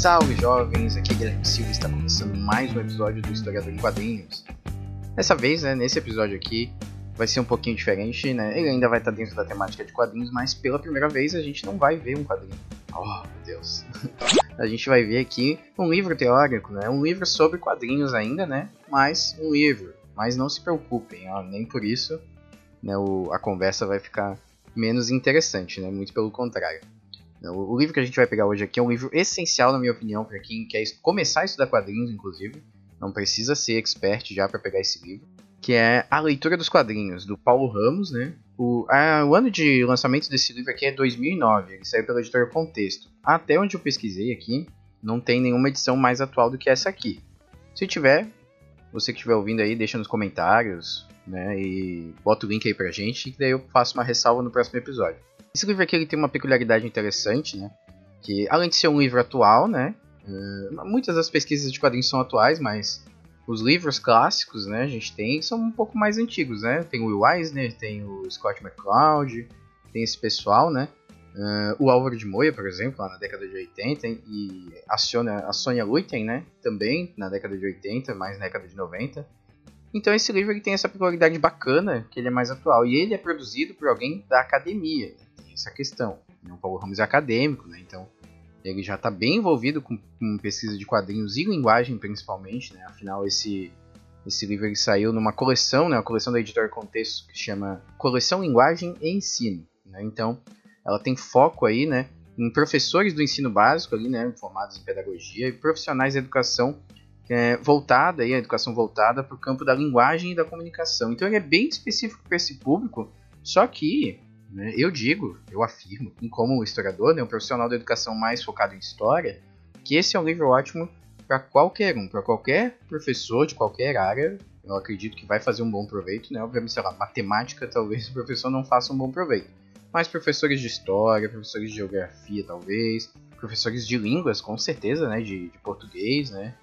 Salve jovens, aqui é Guilherme Silva está começando mais um episódio do Historiador em Quadrinhos. Dessa vez, né, nesse episódio aqui, vai ser um pouquinho diferente, né? Ele ainda vai estar dentro da temática de quadrinhos, mas pela primeira vez a gente não vai ver um quadrinho. Oh, meu Deus. a gente vai ver aqui um livro teórico, né? Um livro sobre quadrinhos ainda, né? Mas um livro. Mas não se preocupem, ó, nem por isso né, o, a conversa vai ficar menos interessante, né? Muito pelo contrário. O, livro que a gente vai pegar hoje aqui é um livro essencial, na minha opinião, para quem quer começar a estudar quadrinhos, inclusive. Não precisa ser expert já para pegar esse livro. Que é A Leitura dos Quadrinhos, do Paulo Ramos, né? O, a, o ano de lançamento desse livro aqui é 2009, ele saiu pela editora Contexto. Até onde eu pesquisei aqui, não tem nenhuma edição mais atual do que essa aqui. Se tiver, você que estiver ouvindo aí, deixa nos comentários, né? E bota o link aí pra gente, que daí eu faço uma ressalva no próximo episódio. Esse livro aqui ele tem uma peculiaridade interessante, né? Que além de ser um livro atual, né? Uh, muitas das pesquisas de quadrinhos são atuais, mas os livros clássicos, né? A gente tem são um pouco mais antigos, né? Tem o Will Eisner, tem o Scott McCloud, tem esse pessoal, né? Uh, o Álvaro de Moya, por exemplo, lá na década de 80, e a Sônia, a Sônia Luiten, né? Também na década de 80, mais na década de 90. Então esse livro ele tem essa peculiaridade bacana, que ele é mais atual. E ele é produzido por alguém da academia essa questão. O Paulo Ramos é acadêmico, né? então ele já está bem envolvido com, com, pesquisa de quadrinhos e linguagem, principalmente. Né? Afinal, esse, esse livro ele saiu numa coleção, né? uma coleção da editora Contexto, que chama Coleção Linguagem e Ensino. Né? Então, ela tem foco aí, né, em professores do ensino básico, ali, né, formados em pedagogia, e profissionais da educação é, voltada, aí, a educação voltada para o campo da linguagem e da comunicação. Então, ele é bem específico para esse público, só que né? Eu digo, eu afirmo, como historiador, né, um profissional da educação mais focado em história, que esse é um livro ótimo para qualquer um, para qualquer professor de qualquer área. Eu acredito que vai fazer um bom proveito, né? Obviamente, sei lá, matemática talvez o professor não faça um bom proveito. Mas professores de história, professores de geografia, talvez, professores de línguas, com certeza, né? De, de português, né?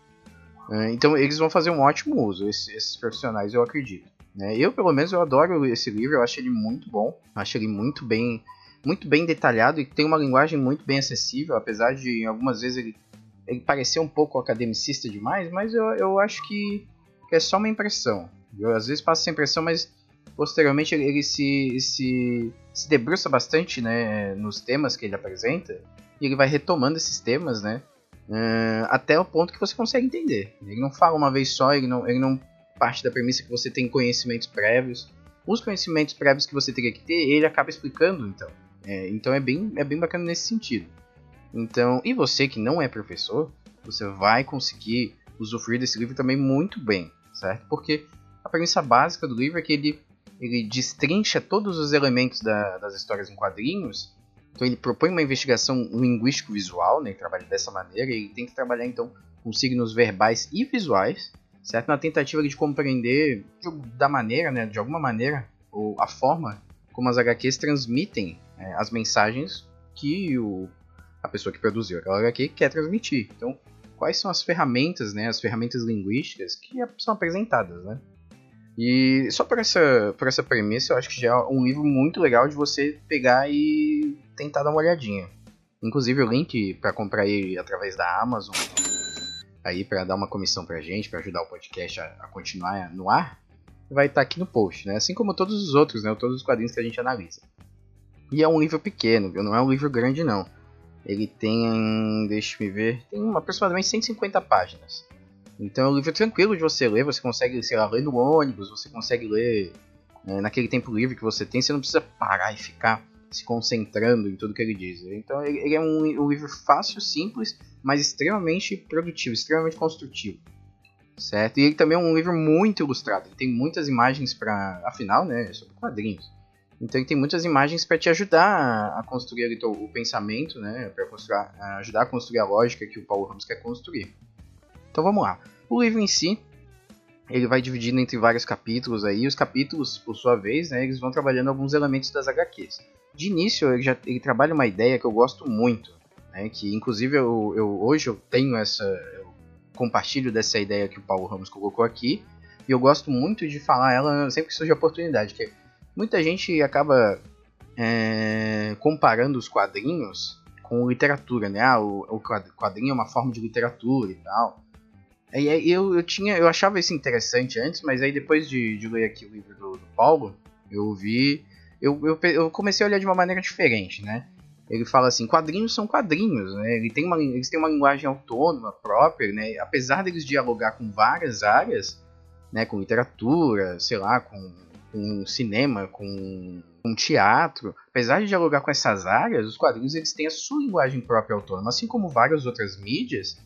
É, então eles vão fazer um ótimo uso, esses, esses profissionais, eu acredito. Né? Eu, pelo menos, eu adoro esse livro, eu acho ele muito bom, acho ele muito bem, muito bem detalhado e tem uma linguagem muito bem acessível, apesar de algumas vezes ele, ele parecer um pouco academicista demais, mas eu, eu acho que, que é só uma impressão. Eu às vezes passo essa impressão, mas posteriormente ele, se, se, se debruça bastante né, nos temas que ele apresenta e ele vai retomando esses temas, né? Uh, até o ponto que você consegue entender. Ele não fala uma vez só, ele não, ele não parte da premissa que você tem conhecimentos prévios. Os conhecimentos prévios que você teria que ter, ele acaba explicando, então. É, então é bem, é bem bacana nesse sentido. Então, e você que não é professor, você vai conseguir usufruir desse livro também muito bem, certo? Porque a premissa básica do livro é que ele, ele destrincha todos os elementos da, das histórias em quadrinhos. Então ele propõe uma investigação linguístico-visual, né? Ele trabalha dessa maneira. Ele tem que trabalhar então com signos verbais e visuais certo? Na tentativa de compreender de, da maneira, né, de alguma maneira, ou a forma como as HQs transmitem é, as mensagens que o, a pessoa que produziu aquela HQ quer transmitir. Então, quais são as ferramentas, né, as ferramentas linguísticas que são apresentadas, né? E só por essa, por essa premissa, eu acho que já é um livro muito legal de você pegar e tentar dar uma olhadinha. Inclusive o link para comprar ele através da Amazon aí para dar uma comissão pra gente, para ajudar o podcast a, a, continuar no ar, vai estar tá aqui no post, né? Assim como todos os outros, né? Todos os quadrinhos que a gente analisa. E é um livro pequeno? Não é um livro grande, não. Ele tem, deixa me ver, tem aproximadamente 150 páginas. Então é um livro tranquilo de você ler, você consegue, sei lá, ler no ônibus, você consegue ler né, naquele tempo livre que você tem, você não precisa parar e ficar se concentrando em tudo que ele diz. Então ele, é um, um, livro fácil, simples, mas extremamente produtivo, extremamente construtivo. Certo? E ele também é um livro muito ilustrado. Ele tem muitas imagens para, afinal, né, sobre quadrinhos. Então ele tem muitas imagens para te ajudar a construir o, o pensamento, né? Para ajudar a construir a lógica que o Paulo Ramos quer construir. Então vamos lá. O livro em si, ele vai dividindo entre vários capítulos aí. Os capítulos, por sua vez, né, eles vão trabalhando alguns elementos das HQs. De início, ele, já, ele trabalha uma ideia que eu gosto muito, né, que inclusive eu, eu, hoje eu tenho essa, eu compartilho dessa ideia que o Paulo Ramos colocou aqui, e eu gosto muito de falar ela sempre que surge a oportunidade, que muita gente acaba é, comparando os quadrinhos com literatura, né? Ah, o, o quadrinho é uma forma de literatura e tal. Aí eu, eu tinha, eu achava isso interessante antes, mas aí depois de, de ler aqui o livro do, do Paulo, eu vi, eu, eu, eu, comecei a olhar de uma maneira diferente, né? Ele fala assim, quadrinhos são quadrinhos, né? Ele tem uma, eles têm uma linguagem autônoma própria, né? Apesar deles dialogar com várias áreas, né? Com literatura, sei lá, com, com cinema, com, com teatro, apesar de dialogar com essas áreas, os quadrinhos eles têm a sua linguagem própria autônoma, assim como várias outras mídias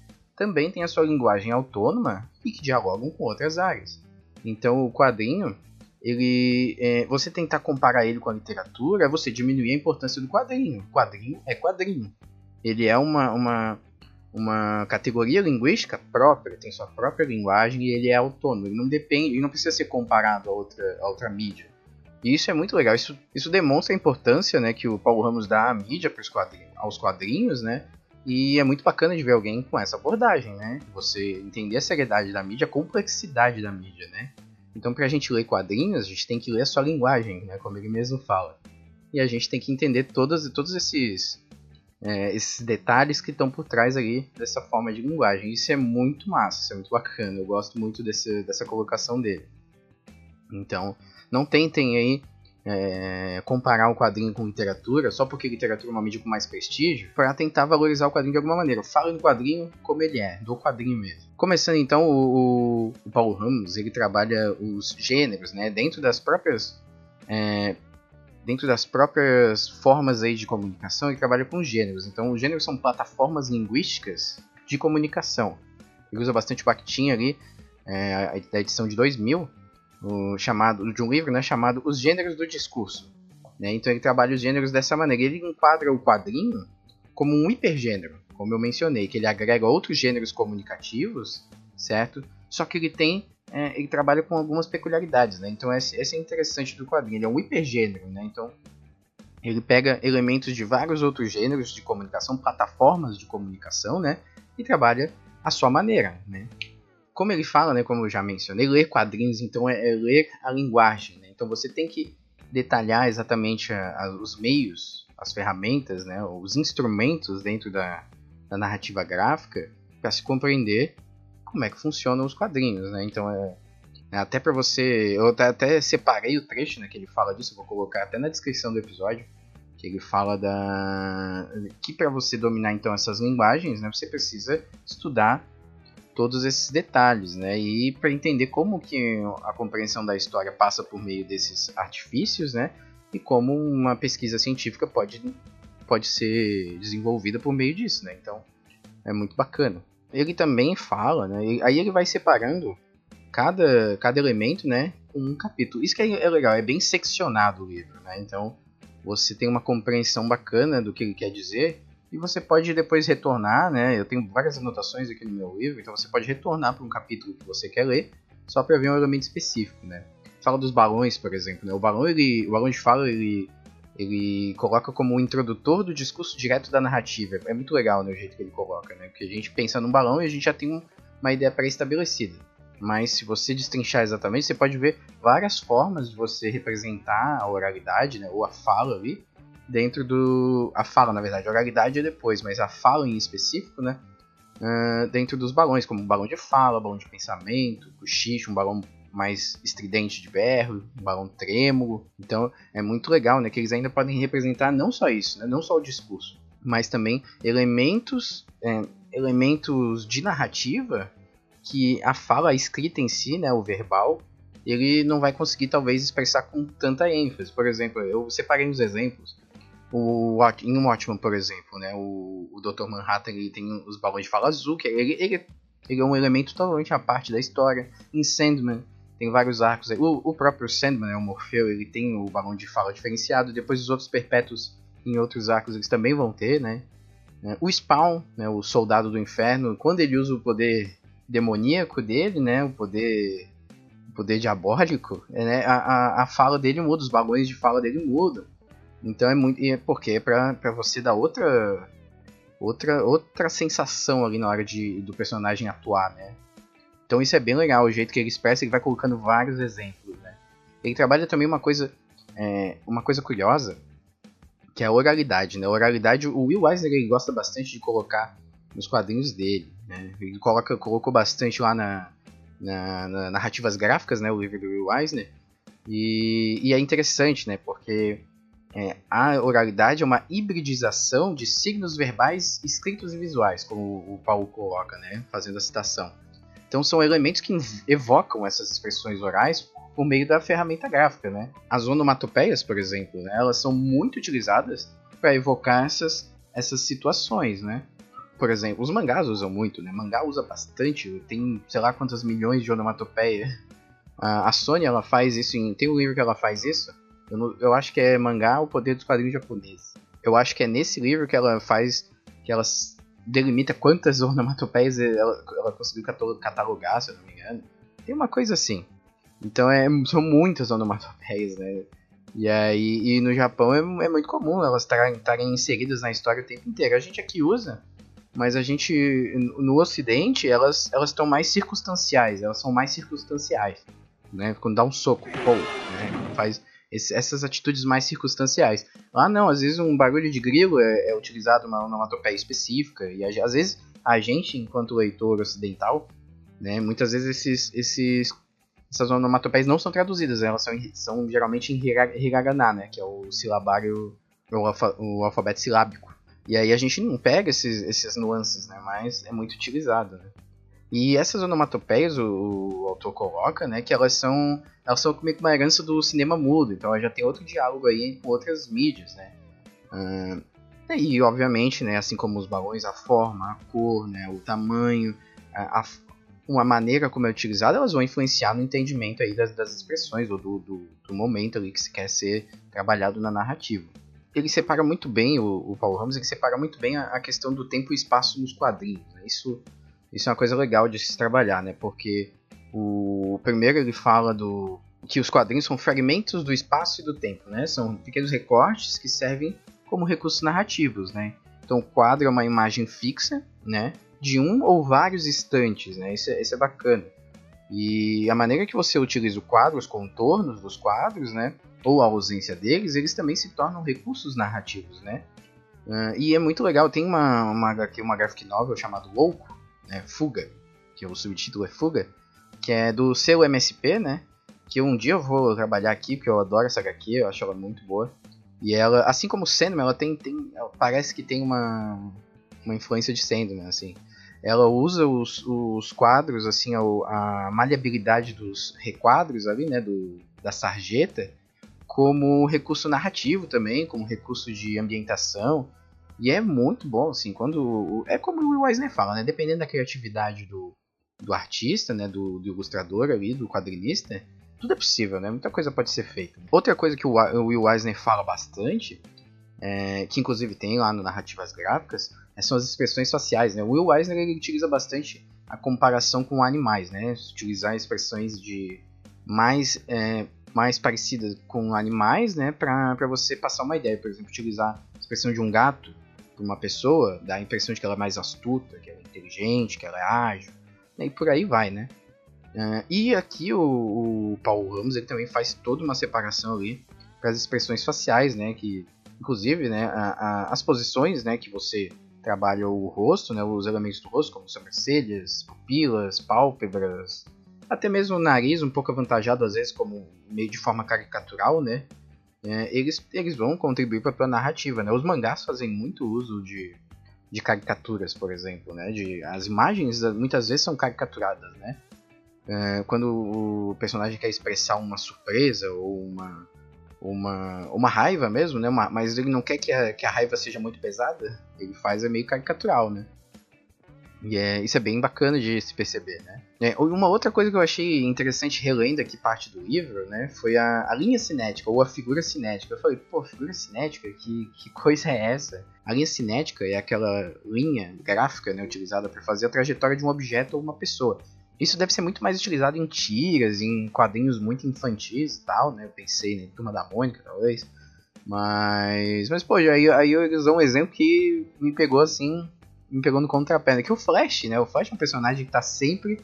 também tem a sua linguagem autônoma e que dialogam com outras áreas. Então o quadrinho, ele, é, você tentar comparar ele com a literatura você diminuir a importância do quadrinho. Quadrinho é quadrinho. Ele é uma, uma, uma categoria linguística própria, tem sua própria linguagem e ele é autônomo. Ele não depende, ele não precisa ser comparado a outra, a outra mídia. E isso é muito legal. Isso, isso demonstra a importância né, que o Paulo Ramos dá à mídia quadrinhos, aos quadrinhos, né? E é muito bacana de ver alguém com essa abordagem, né? Você entender a seriedade da mídia, a complexidade da mídia, né? Então, para a gente ler quadrinhos, a gente tem que ler a sua linguagem, né? Como ele mesmo fala. E a gente tem que entender todos, todos esses, é, esses detalhes que estão por trás ali dessa forma de linguagem. Isso é muito massa, isso é muito bacana. Eu gosto muito desse, dessa colocação dele. Então, não tentem aí é, comparar o quadrinho com literatura, só porque literatura é uma mídia com mais prestígio, para tentar valorizar o quadrinho de alguma maneira. Fala no quadrinho como ele é, do quadrinho mesmo. Começando então, o, o Paulo Ramos ele trabalha os gêneros, né, dentro das próprias é, dentro das próprias formas aí de comunicação, ele trabalha com gêneros. Então, os gêneros são plataformas linguísticas de comunicação. Ele usa bastante o Bakhtin ali, é, da edição de 2000, o chamado de um livro né, chamado Os Gêneros do Discurso. Né? Então ele trabalha os gêneros dessa maneira. Ele enquadra o quadrinho como um hipergênero, como eu mencionei, que ele agrega outros gêneros comunicativos, certo? Só que ele tem, é, ele trabalha com algumas peculiaridades, né? Então esse, esse é interessante do quadrinho. Ele é um hipergênero, né? Então ele pega elementos de vários outros gêneros de comunicação, plataformas de comunicação, né? E trabalha à sua maneira, né? Como ele fala, né, como eu já mencionei, ler quadrinhos então é, é ler a linguagem. Né? Então você tem que detalhar exatamente a, a, os meios, as ferramentas, né, os instrumentos dentro da, da narrativa gráfica para se compreender como é que funcionam os quadrinhos. Né? Então é, é até para você, eu até, separei o trecho né, que ele fala disso, vou colocar até na descrição do episódio que ele fala da que para você dominar então essas linguagens, né, você precisa estudar todos esses detalhes, né? E para entender como que a compreensão da história passa por meio desses artifícios, né? E como uma pesquisa científica pode, pode ser desenvolvida por meio disso, né? Então é muito bacana. Ele também fala, né? Aí ele vai separando cada, cada elemento, né? Com um capítulo. Isso que é, é legal, é bem seccionado o livro, né? Então você tem uma compreensão bacana do que ele quer dizer e você pode depois retornar, né? Eu tenho várias anotações aqui no meu livro, então você pode retornar para um capítulo que você quer ler, só para ver um elemento específico, né? Fala dos balões, por exemplo, né? O balão, ele, o balão de fala, ele, ele coloca como o introdutor do discurso direto da narrativa. É muito legal, né, o jeito que ele coloca, né? Porque a gente pensa num balão e a gente já tem uma ideia pré-estabelecida. Mas se você destrinchar exatamente, você pode ver várias formas de você representar a oralidade, né, ou a fala ali, dentro do. A fala, na verdade, a oralidade é depois, mas a fala em específico, né? Uh, dentro dos balões, como um balão de fala, balão de pensamento, cochicho, um balão mais estridente de berro, um balão trêmulo. Então é muito legal, né? Que eles ainda podem representar não só isso, né, não só o discurso, mas também elementos, é, elementos de narrativa que a fala, a escrita em si, né, o verbal, ele não vai conseguir talvez expressar com tanta ênfase. Por exemplo, eu separei uns exemplos o, em Watchmen, por exemplo, né, o, o Dr. Manhattan ele tem os balões de fala azul, que ele, ele, ele é um elemento totalmente à parte da história. Em Sandman tem vários arcos. O, o próprio Sandman, né, o Morfeu, ele tem o balão de fala diferenciado. Depois os outros perpétuos em outros arcos eles também vão ter, né? É, o Spawn, né, o Soldado do Inferno, quando ele usa o poder demoníaco dele, né, o poder o poder diabólico, é, né, a, a, a, fala dele muda, os balões de fala dele mudam. Então é muito. É porque é pra, pra você dar outra. Outra, outra sensação ali na hora de, do personagem atuar, né? Então isso é bem legal, o jeito que ele expressa, ele vai colocando vários exemplos, né? Ele trabalha também uma coisa, é, uma coisa curiosa, que é a oralidade, né? A oralidade, o Will Eisner ele gosta bastante de colocar nos quadrinhos dele, né? Ele coloca, colocou bastante lá na, na, na narrativas gráficas, né? O livro do Will Eisner. E, e é interessante, né? Porque é, a oralidade é uma hibridização de signos verbais escritos e visuais, como o Paulo coloca, né? Fazendo a citação. Então são elementos que evocam essas expressões orais por meio da ferramenta gráfica, né? As onomatopeias, por exemplo, né? elas são muito utilizadas para evocar essas, essas situações, né? Por exemplo, os mangás usam muito, né? Mangá usa bastante, tem sei lá quantas milhões de onomatopeia. A, Sony ela faz isso em. Tem um livro que ela faz isso. Eu, não, eu acho que é mangá O Poder dos Quadrinhos Japoneses. Eu acho que é nesse livro que ela faz. que ela delimita quantas onomatopeias ela, ela conseguiu catalogar, se eu não me engano. Tem uma coisa assim. Então é, são muitas onomatopeias, né? E aí e no Japão é, é muito comum elas estarem inseridas na história o tempo inteiro. A gente aqui usa mas a gente no Ocidente elas elas estão mais circunstanciais, elas são mais circunstanciais, né? Quando dá um soco, pô, né? faz esse, essas atitudes mais circunstanciais. Lá não, às vezes um barulho de grilo é, é utilizado uma onomatopeia específica e às vezes a gente, enquanto leitor ocidental, né, muitas vezes esses, esses essas onomatopeias não são traduzidas, elas são, são geralmente em hiragana, né, que é o silabário, o, alfa, o alfabeto silábico. E aí a gente não pega esses, esses nuances, né? Mas é muito utilizado, né? E essas onomatopeias o, o, autor coloca, né? Que elas são elas são meio que uma herança do cinema mudo. Então já tem outro diálogo aí com outras mídias, né? Uh, e obviamente, né? Assim como os balões, a forma, a cor, né? O tamanho, a, a uma maneira como é utilizada, elas vão influenciar no entendimento aí das, das expressões ou do, do, do momento ali que se quer ser trabalhado na narrativa ele separa muito bem, o, o Paulo Ramos, ele separa muito bem a, a questão do tempo e espaço nos quadrinhos. Né? Isso, isso é uma coisa legal de se trabalhar, né? Porque o, primeiro ele fala do que os quadrinhos são fragmentos do espaço e do tempo, né? São pequenos recortes que servem como recursos narrativos, né? Então o quadro é uma imagem fixa, né? De um ou vários instantes, né? Isso é, isso é bacana. E a maneira que você utiliza o quadro, os contornos dos quadros, né? ou a ausência deles, eles também se tornam recursos narrativos, né? Uh, e é muito legal, tem uma, uma, uma graphic novel chamada Louco, né, Fuga, que o subtítulo é Fuga, que é do seu MSP, né? Que um dia eu vou trabalhar aqui, porque eu adoro essa HQ, eu acho ela muito boa. E ela, assim como Sandman, ela tem, tem ela parece que tem uma, uma influência de Sandman, assim. Ela usa os, os quadros, assim, a, a maleabilidade dos requadros ali, né, do, da sarjeta, como recurso narrativo também, como recurso de ambientação. E é muito bom, assim, quando. É como o Will Eisner fala, né? Dependendo da criatividade do, do artista, né? Do, do ilustrador ali, do quadrinista, tudo é possível, né? Muita coisa pode ser feita. Outra coisa que o, Will Eisner fala bastante, é, que inclusive tem lá no Narrativas Gráficas, é, são as expressões faciais, né? O Will Eisner ele utiliza bastante a comparação com animais, né? Utilizar expressões de mais é, mais parecida com animais, né, para você passar uma ideia. Por exemplo, utilizar a expressão de um gato para uma pessoa, dá a impressão de que ela é mais astuta, que ela é inteligente, que ela é ágil, né, e por aí vai, né. Uh, e aqui o, o Paulo Ramos ele também faz toda uma separação ali para as expressões faciais, né, que inclusive, né, a, a, as posições, né, que você trabalha o rosto, né, os elementos do rosto, como sobrancelhas, pupilas, pálpebras, até mesmo o nariz um pouco avantajado às vezes como meio de forma caricatural, né? É, eles, eles vão contribuir para a narrativa, né? Os mangás fazem muito uso de, de caricaturas, por exemplo, né? De, as imagens muitas vezes são caricaturadas, né? É, quando o personagem quer expressar uma surpresa ou uma, uma, uma raiva mesmo, né? Uma, mas ele não quer que a, que a raiva seja muito pesada, ele faz é meio caricatural, né? E é, isso é bem bacana de se perceber, né? É, uma outra coisa que eu achei interessante relendo aqui parte do livro, né, foi a, a linha cinética, ou a figura cinética. Eu falei, pô, figura cinética, que, que coisa é essa? A linha cinética é aquela linha gráfica né, utilizada para fazer a trajetória de um objeto ou uma pessoa. Isso deve ser muito mais utilizado em tiras, em quadrinhos muito infantis e tal, né? Eu pensei, né, Turma da Mônica, talvez. Mas, mas pô, aí, aí eu usei um exemplo que me pegou assim, me pegou no contrapé? Que é o Flash, né? O Flash é um personagem que tá sempre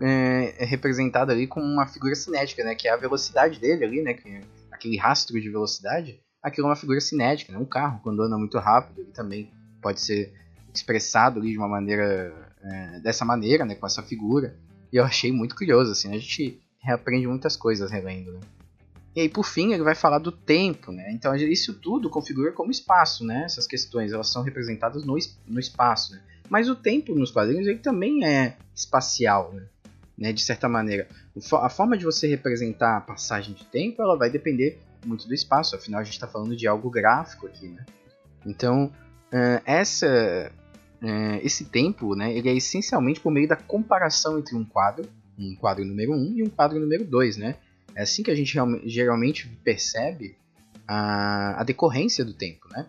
é, é representado ali com uma figura cinética, né? Que é a velocidade dele ali, né? Que, aquele rastro de velocidade, aquilo é uma figura cinética, né? Um carro, quando anda muito rápido, ele também pode ser expressado ali de uma maneira, é, dessa maneira, né? Com essa figura. E eu achei muito curioso, assim? A gente reaprende muitas coisas relendo, né? E aí, por fim, ele vai falar do tempo, né? Então, isso tudo configura como espaço, né? Essas questões, elas são representadas no, no espaço, né? Mas o tempo nos quadrinhos, ele também é espacial, né? né? De certa maneira. A forma de você representar a passagem de tempo, ela vai depender muito do espaço. Afinal, a gente está falando de algo gráfico aqui, né? Então, essa, esse tempo, né? Ele é essencialmente por meio da comparação entre um quadro, um quadro número 1 um, e um quadro número 2, né? É assim que a gente geralmente percebe a, a decorrência do tempo, né?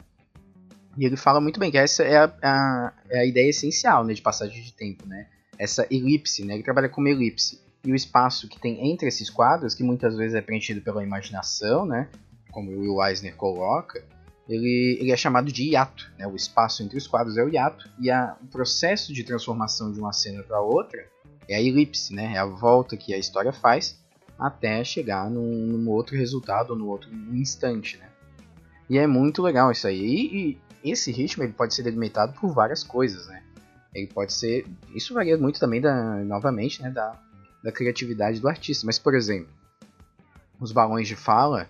E ele fala muito bem que essa é a, a, é a ideia essencial né, de passagem de tempo, né? Essa elipse, né? Ele trabalha com uma elipse. E o espaço que tem entre esses quadros, que muitas vezes é preenchido pela imaginação, né? Como o Will Eisner coloca, ele, ele é chamado de hiato. Né? O espaço entre os quadros é o hiato. E a, o processo de transformação de uma cena para outra é a elipse, né? É a volta que a história faz até chegar num, num outro resultado, no outro instante, né? E é muito legal isso aí. E, e, esse ritmo ele pode ser delimitado por várias coisas, né? Ele pode ser, isso varia muito também da, novamente, né, da, da criatividade do artista. Mas por exemplo, os balões de fala,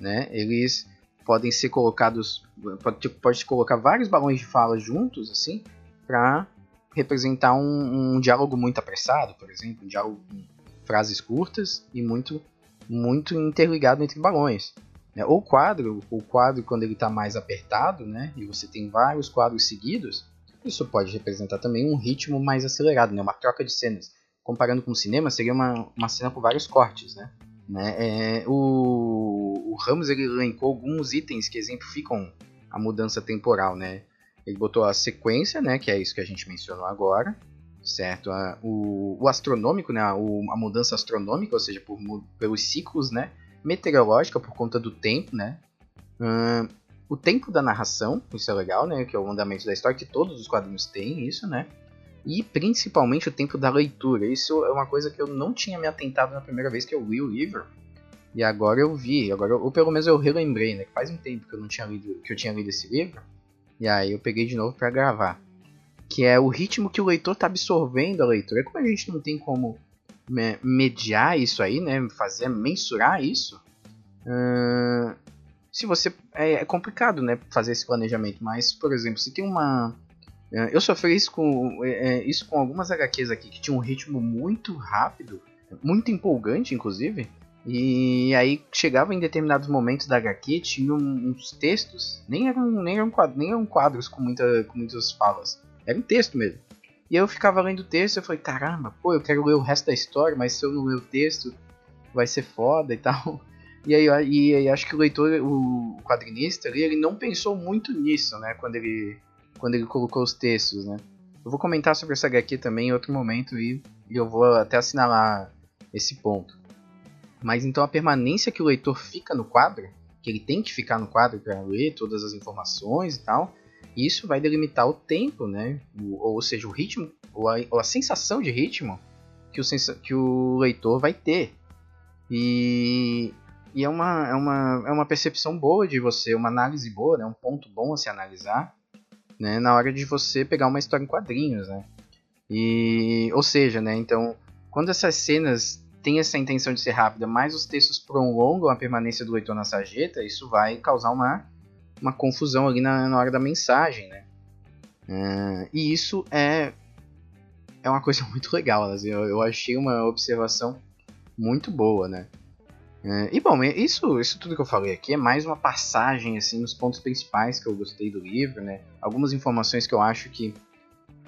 né? Eles podem ser colocados, pode, tipo, pode colocar vários balões de fala juntos, assim, para representar um, um, diálogo muito apressado, por exemplo, um diálogo frases curtas e muito muito interligado entre balões. Né? O quadro, o quadro quando ele está mais apertado, né, e você tem vários quadros seguidos, isso pode representar também um ritmo mais acelerado, né, uma troca de cenas. Comparando com o cinema, seria uma, uma cena com vários cortes, né? né? É, o, o Ramos ele elencou alguns itens que exemplificam a mudança temporal, né? Ele botou a sequência, né, que é isso que a gente mencionou agora, certo? A, o, o, astronômico, né? O, a mudança astronômica, ou seja, por, pelos ciclos, né? Meteorológica por conta do tempo, né? Uh, o tempo da narração, isso é legal, né? Que é o andamento da história, que todos os quadrinhos têm isso, né? E principalmente o tempo da leitura. Isso é uma coisa que eu não tinha me atentado na primeira vez que eu li o livro. E agora eu vi, agora ou pelo menos eu relembrei, né? Que faz um tempo que eu não tinha lido, que eu tinha lido esse livro. E aí eu peguei de novo para gravar que é o ritmo que o leitor está absorvendo a leitura. Como a gente não tem como mediar isso aí, né, fazer mensurar isso, uh, se você é, é, complicado, né, fazer esse planejamento. Mas, por exemplo, se tem uma uh, eu sofri isso com é, isso com algumas HQs aqui que tinham um ritmo muito rápido, muito empolgante, inclusive. E aí chegava em determinados momentos da HQ, tinha uns textos, nem eram, nem eram, quadros, nem eram quadros com, muita, com muitas falas era um texto mesmo. E eu ficava lendo o texto e eu falei, caramba, pô, eu quero ler o resto da história, mas se eu não ler o texto, vai ser foda e tal. E aí, e aí acho que o leitor, o quadrinista ali, ele não pensou muito nisso, né, quando ele, quando ele colocou os textos, né. Eu vou comentar sobre essa HQ também em outro momento e, e eu vou até assinalar esse ponto. Mas então a permanência que o leitor fica no quadro, que ele tem que ficar no quadro para ler todas as informações e tal, isso vai delimitar o tempo, né? O, ou seja, o ritmo, ou a, ou a sensação de ritmo que o, que o leitor vai ter. E, e é, uma, é, uma, é uma percepção boa de você, uma análise boa, né? um ponto bom a se analisar né? na hora de você pegar uma história em quadrinhos. Né? E, ou seja, né? então, quando essas cenas têm essa intenção de ser rápida, mas os textos prolongam a permanência do leitor na sarjeta, isso vai causar uma uma confusão ali na, na hora da mensagem, né? Uh, e isso é, é uma coisa muito legal, assim, eu, eu achei uma observação muito boa, né? Uh, e bom, isso, isso tudo que eu falei aqui é mais uma passagem assim nos pontos principais que eu gostei do livro, né? Algumas informações que eu acho que,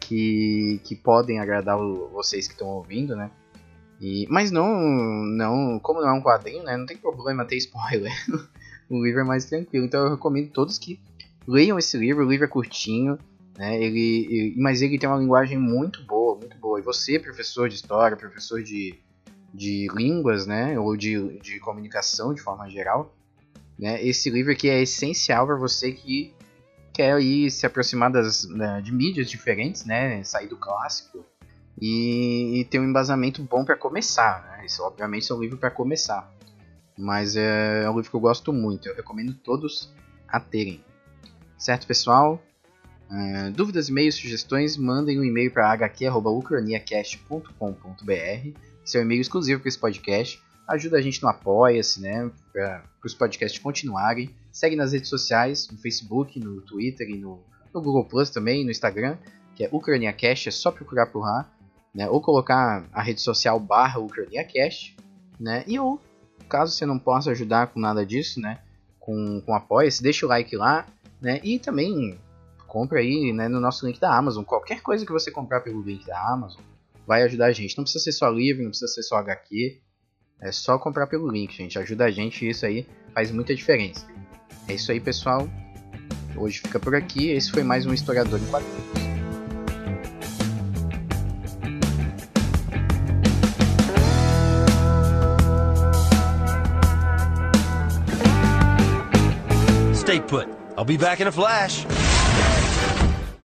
que, que podem agradar vocês que estão ouvindo, né? E, mas não, não, como não é um quadrinho, né? Não tem problema ter spoiler. o livro é mais tranquilo. Então eu recomendo todos que leiam esse livro. O livro é curtinho, né? Ele, ele, mas ele tem uma linguagem muito boa, muito boa. E você, professor de história, professor de, de línguas, né? Ou de, de comunicação de forma geral, né? Esse livro aqui é essencial para você que quer aí se aproximar das, né, de mídias diferentes, né? Sair do clássico e, e ter um embasamento bom para começar. Né? Isso, obviamente, é um livro para começar, mas é, é um livro que eu gosto muito. Eu recomendo todos a terem. Certo, pessoal? Uh, dúvidas, e-mails, sugestões, mandem um e-mail para hq.ucraniacast.com.br. Seu e-mail exclusivo para esse podcast. Ajuda a gente no Apoia-se, né? Para os podcasts continuarem. Segue nas redes sociais, no Facebook, no Twitter e no, no Google Plus também, no Instagram, que é UcraniaCast, é só procurar por lá né? Ou colocar a rede social barra UcraniaCast, né? E ou, caso você não possa ajudar com nada disso, né? Com, com apoia-se, deixa o like lá, né? E também compra aí né, no nosso link da Amazon. Qualquer coisa que você comprar pelo link da Amazon vai ajudar a gente. Não precisa ser só livro, não precisa ser só HQ. É só comprar pelo link, gente. Ajuda a gente e isso aí faz muita diferença. É isso aí, pessoal. Hoje fica por aqui. Esse foi mais um Historiador em Quadrinhos. Put. I'll be back in a flash.